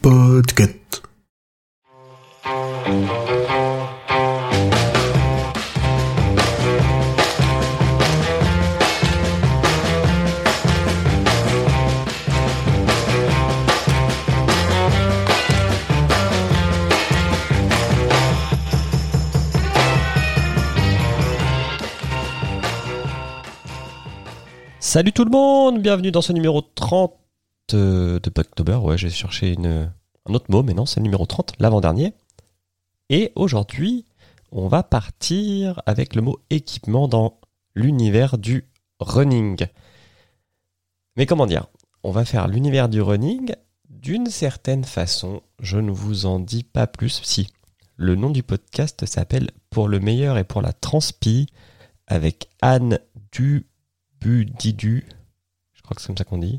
Podcast. Salut tout le monde, bienvenue dans ce numéro 30 de October. Ouais, j'ai cherché un autre mot, mais non, c'est le numéro 30, l'avant-dernier. Et aujourd'hui, on va partir avec le mot équipement dans l'univers du running. Mais comment dire? On va faire l'univers du running d'une certaine façon. Je ne vous en dis pas plus. Si, le nom du podcast s'appelle Pour le meilleur et pour la transpi avec Anne du Budidu, je crois que c'est comme ça qu'on dit,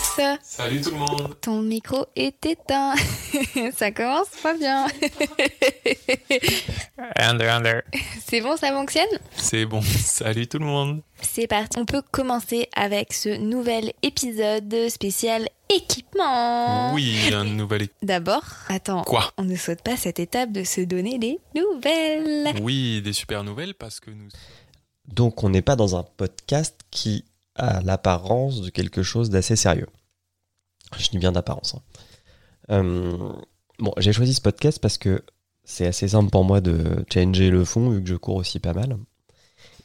tous Salut tout le monde Ton micro est éteint. ça commence pas bien. Under, under. C'est bon, ça fonctionne? C'est bon, salut tout le monde C'est parti. On peut commencer avec ce nouvel épisode spécial équipement. Oui, un nouvel... é- D'abord, attends. Quoi? On ne saute pas cette étape de se donner des nouvelles. Oui, des super nouvelles parce que nous... Donc on n'est pas dans un podcast qui a l'apparence de quelque chose d'assez sérieux. Je dis bien d'apparence. hein. Euh, bon, j'ai choisi ce podcast parce que c'est assez simple pour moi de changer le fond vu que je cours aussi pas mal.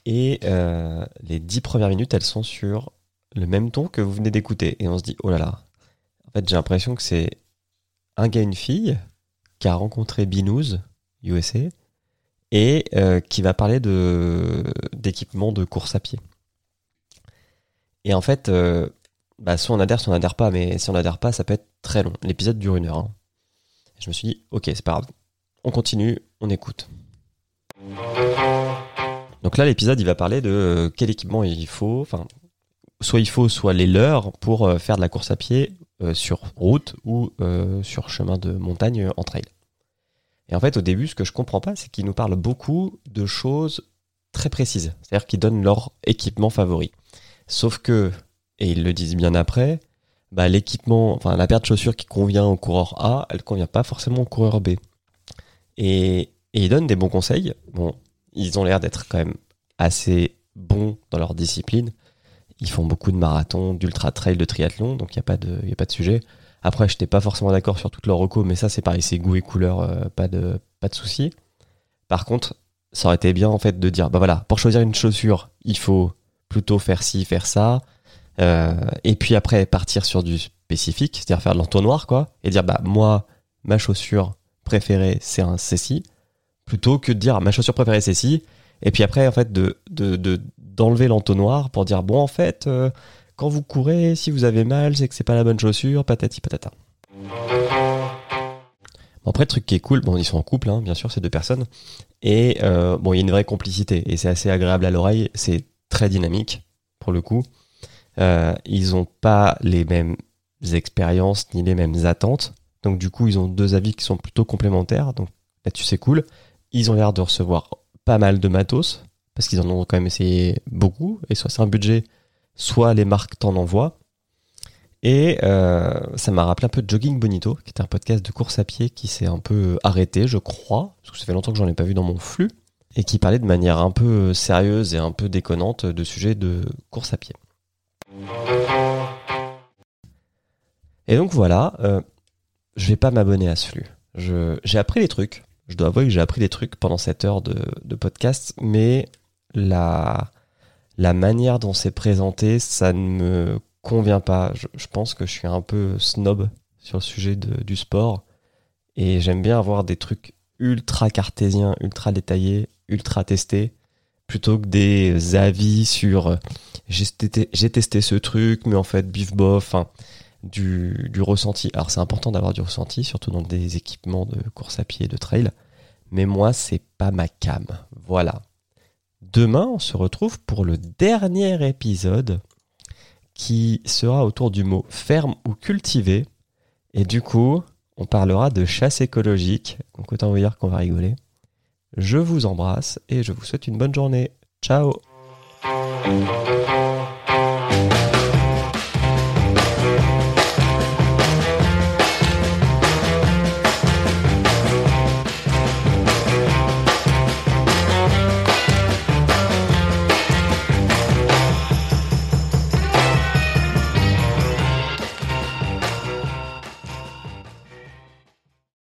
Et euh, les dix premières minutes, elles sont sur le même ton que vous venez d'écouter. Et on se dit, oh là là. En fait, j'ai l'impression que c'est un gars une fille qui a rencontré Binous, USA, et euh, qui va parler d'équipement de course à pied. Et en fait, euh, bah, soit on adhère, soit on adhère pas, mais si on adhère pas, ça peut être très long. L'épisode dure une heure. hein. Je me suis dit, ok, c'est pas grave. On continue, on écoute. Donc là, l'épisode, il va parler de euh, quel équipement il faut. Enfin, soit il faut, soit les leurs pour euh, faire de la course à pied sur route ou sur chemin de montagne en trail. Et en fait, au début, ce que je comprends pas, c'est qu'ils nous parlent beaucoup de choses très précises. C'est-à-dire qu'ils donnent leur équipement favori. Sauf que, et ils le disent bien après, bah, l'équipement, enfin la paire de chaussures qui convient au coureur A, elle convient pas forcément au coureur B. Et, et ils donnent des bons conseils. Bon, ils ont l'air d'être quand même assez bons dans leur discipline. Ils font beaucoup de marathons, d'ultra trail, de triathlon, donc il n'y a, pas de- a pas de sujet. Après, je n'étais pas forcément d'accord sur toutes leurs recos, mais ça, c'est pareil, c'est goût et couleur, euh, pas de, pas de souci. Par contre, ça aurait été bien en fait de dire, bah voilà, pour choisir une chaussure, il faut plutôt faire ci, faire ça, euh, et puis après partir sur du spécifique, c'est-à-dire faire de l'entonnoir, quoi, et dire, bah moi, ma chaussure préférée, c'est un ceci, plutôt que de dire, ma chaussure préférée, c'est ci, et puis après, en fait, de, de, de- d'enlever l'entonnoir pour dire, bon, en fait, euh, quand vous courez, si vous avez mal, c'est que c'est pas la bonne chaussure, patati patata. Bon, après, le truc qui est cool, bon, ils sont en couple, hein, bien sûr, ces deux personnes. Et euh, bon, il y a une vraie complicité et c'est assez agréable à l'oreille. C'est très dynamique pour le coup. Euh, ils ont pas les mêmes expériences ni les mêmes attentes. Donc du coup, ils ont deux avis qui sont plutôt complémentaires. Donc là-dessus, c'est cool. Ils ont l'air de recevoir pas mal de matos parce qu'ils en ont quand même essayé beaucoup. Et soit c'est un budget, soit les marques t'en envoient. Et euh, ça m'a rappelé un peu Jogging Bonito, qui était un podcast de course à pied qui s'est un peu arrêté, je crois, parce que ça fait longtemps que j'en ai pas vu dans mon flux, et qui parlait de manière un peu sérieuse et un peu déconnante de sujets de course à pied. Et donc voilà, euh, je vais pas m'abonner à ce flux. J'ai appris des trucs, je dois avouer que j'ai appris des trucs pendant cette heure de, podcast, mais la, la manière dont c'est présenté, ça ne me convient pas. Je, pense que je suis un peu snob sur le sujet du sport. Et j'aime bien avoir des trucs ultra cartésiens, ultra détaillés, ultra testés. plutôt que des avis sur euh, j'ai testé, ce truc, mais en fait, bif bof, du, du ressenti. Alors, c'est important d'avoir du ressenti, surtout dans des équipements de course à pied et de trail. Mais moi, c'est pas ma cam. Voilà. Demain, on se retrouve pour le dernier épisode qui sera autour du mot ferme ou cultivé. Et du coup, on parlera de chasse écologique. Donc autant vous dire qu'on va rigoler. Je vous embrasse et je vous souhaite une bonne journée. Ciao